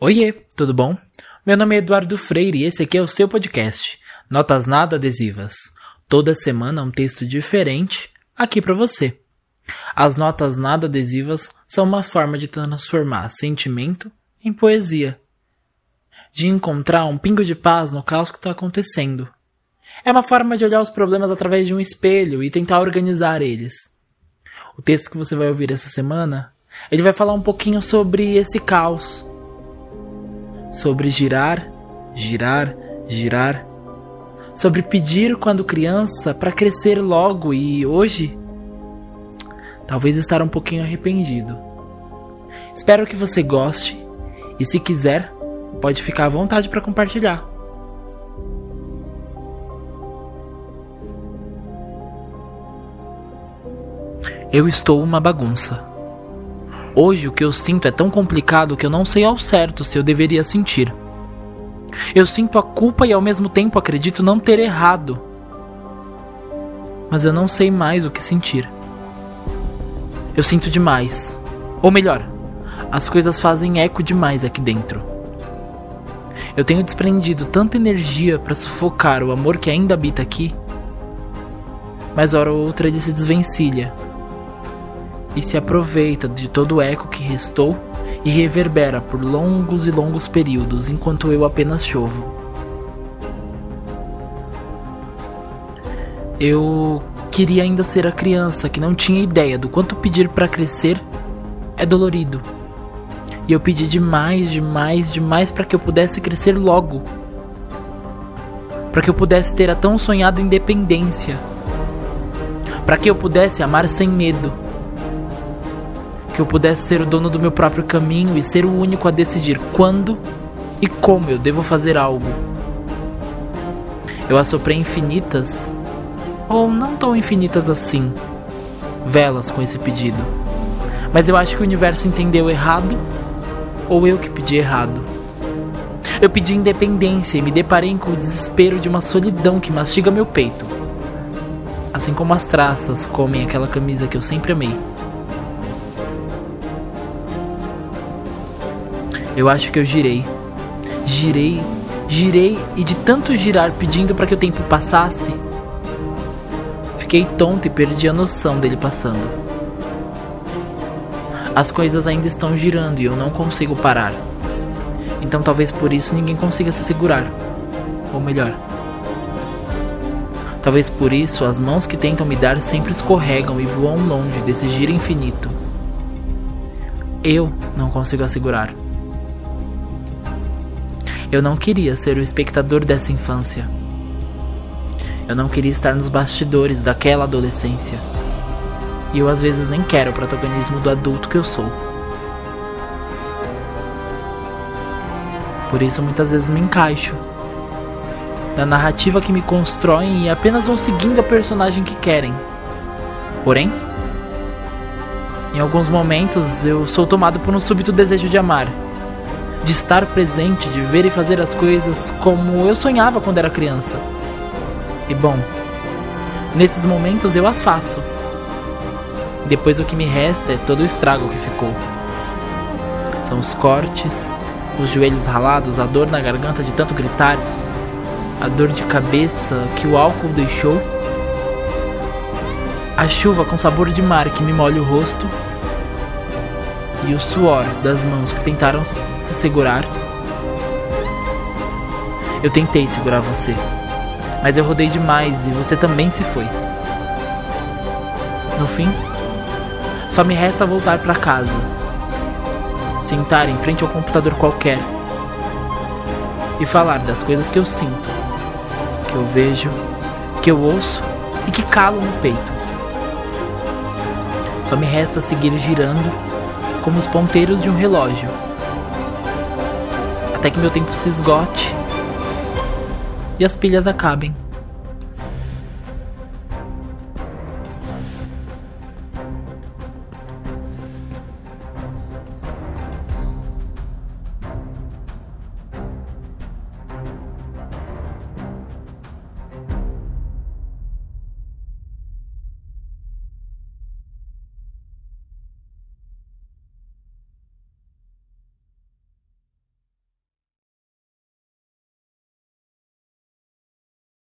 Oiê, tudo bom? Meu nome é Eduardo Freire e esse aqui é o seu podcast, Notas Nada Adesivas. Toda semana um texto diferente aqui para você. As notas nada adesivas são uma forma de transformar sentimento em poesia, de encontrar um pingo de paz no caos que está acontecendo. É uma forma de olhar os problemas através de um espelho e tentar organizar eles. O texto que você vai ouvir essa semana, ele vai falar um pouquinho sobre esse caos sobre girar, girar, girar, sobre pedir quando criança para crescer logo e hoje talvez estar um pouquinho arrependido. Espero que você goste e se quiser, pode ficar à vontade para compartilhar. Eu estou uma bagunça. Hoje o que eu sinto é tão complicado que eu não sei ao certo se eu deveria sentir. Eu sinto a culpa e ao mesmo tempo acredito não ter errado. Mas eu não sei mais o que sentir. Eu sinto demais. Ou melhor, as coisas fazem eco demais aqui dentro. Eu tenho desprendido tanta energia para sufocar o amor que ainda habita aqui, mas hora ou outra ele se desvencilha e se aproveita de todo o eco que restou e reverbera por longos e longos períodos enquanto eu apenas chovo. Eu queria ainda ser a criança que não tinha ideia do quanto pedir para crescer é dolorido. E eu pedi demais, demais, demais para que eu pudesse crescer logo. Para que eu pudesse ter a tão sonhada independência. Para que eu pudesse amar sem medo que eu pudesse ser o dono do meu próprio caminho e ser o único a decidir quando e como eu devo fazer algo. Eu assoprei infinitas, ou não tão infinitas assim, velas com esse pedido. Mas eu acho que o universo entendeu errado, ou eu que pedi errado. Eu pedi independência e me deparei com o desespero de uma solidão que mastiga meu peito. Assim como as traças comem aquela camisa que eu sempre amei. Eu acho que eu girei. Girei, girei e de tanto girar pedindo para que o tempo passasse, fiquei tonto e perdi a noção dele passando. As coisas ainda estão girando e eu não consigo parar. Então talvez por isso ninguém consiga se segurar. Ou melhor, Talvez por isso as mãos que tentam me dar sempre escorregam e voam longe desse giro infinito. Eu não consigo assegurar. Eu não queria ser o espectador dessa infância. Eu não queria estar nos bastidores daquela adolescência. E eu às vezes nem quero o protagonismo do adulto que eu sou. Por isso muitas vezes me encaixo na narrativa que me constroem e apenas vou seguindo a personagem que querem. Porém, em alguns momentos eu sou tomado por um súbito desejo de amar de estar presente, de ver e fazer as coisas como eu sonhava quando era criança. E bom, nesses momentos eu as faço. Depois o que me resta é todo o estrago que ficou. São os cortes, os joelhos ralados, a dor na garganta de tanto gritar, a dor de cabeça que o álcool deixou, a chuva com sabor de mar que me molha o rosto e o suor das mãos que tentaram se segurar. Eu tentei segurar você, mas eu rodei demais e você também se foi. No fim, só me resta voltar para casa, sentar em frente ao computador qualquer e falar das coisas que eu sinto, que eu vejo, que eu ouço e que calo no peito. Só me resta seguir girando como os ponteiros de um relógio, até que meu tempo se esgote e as pilhas acabem.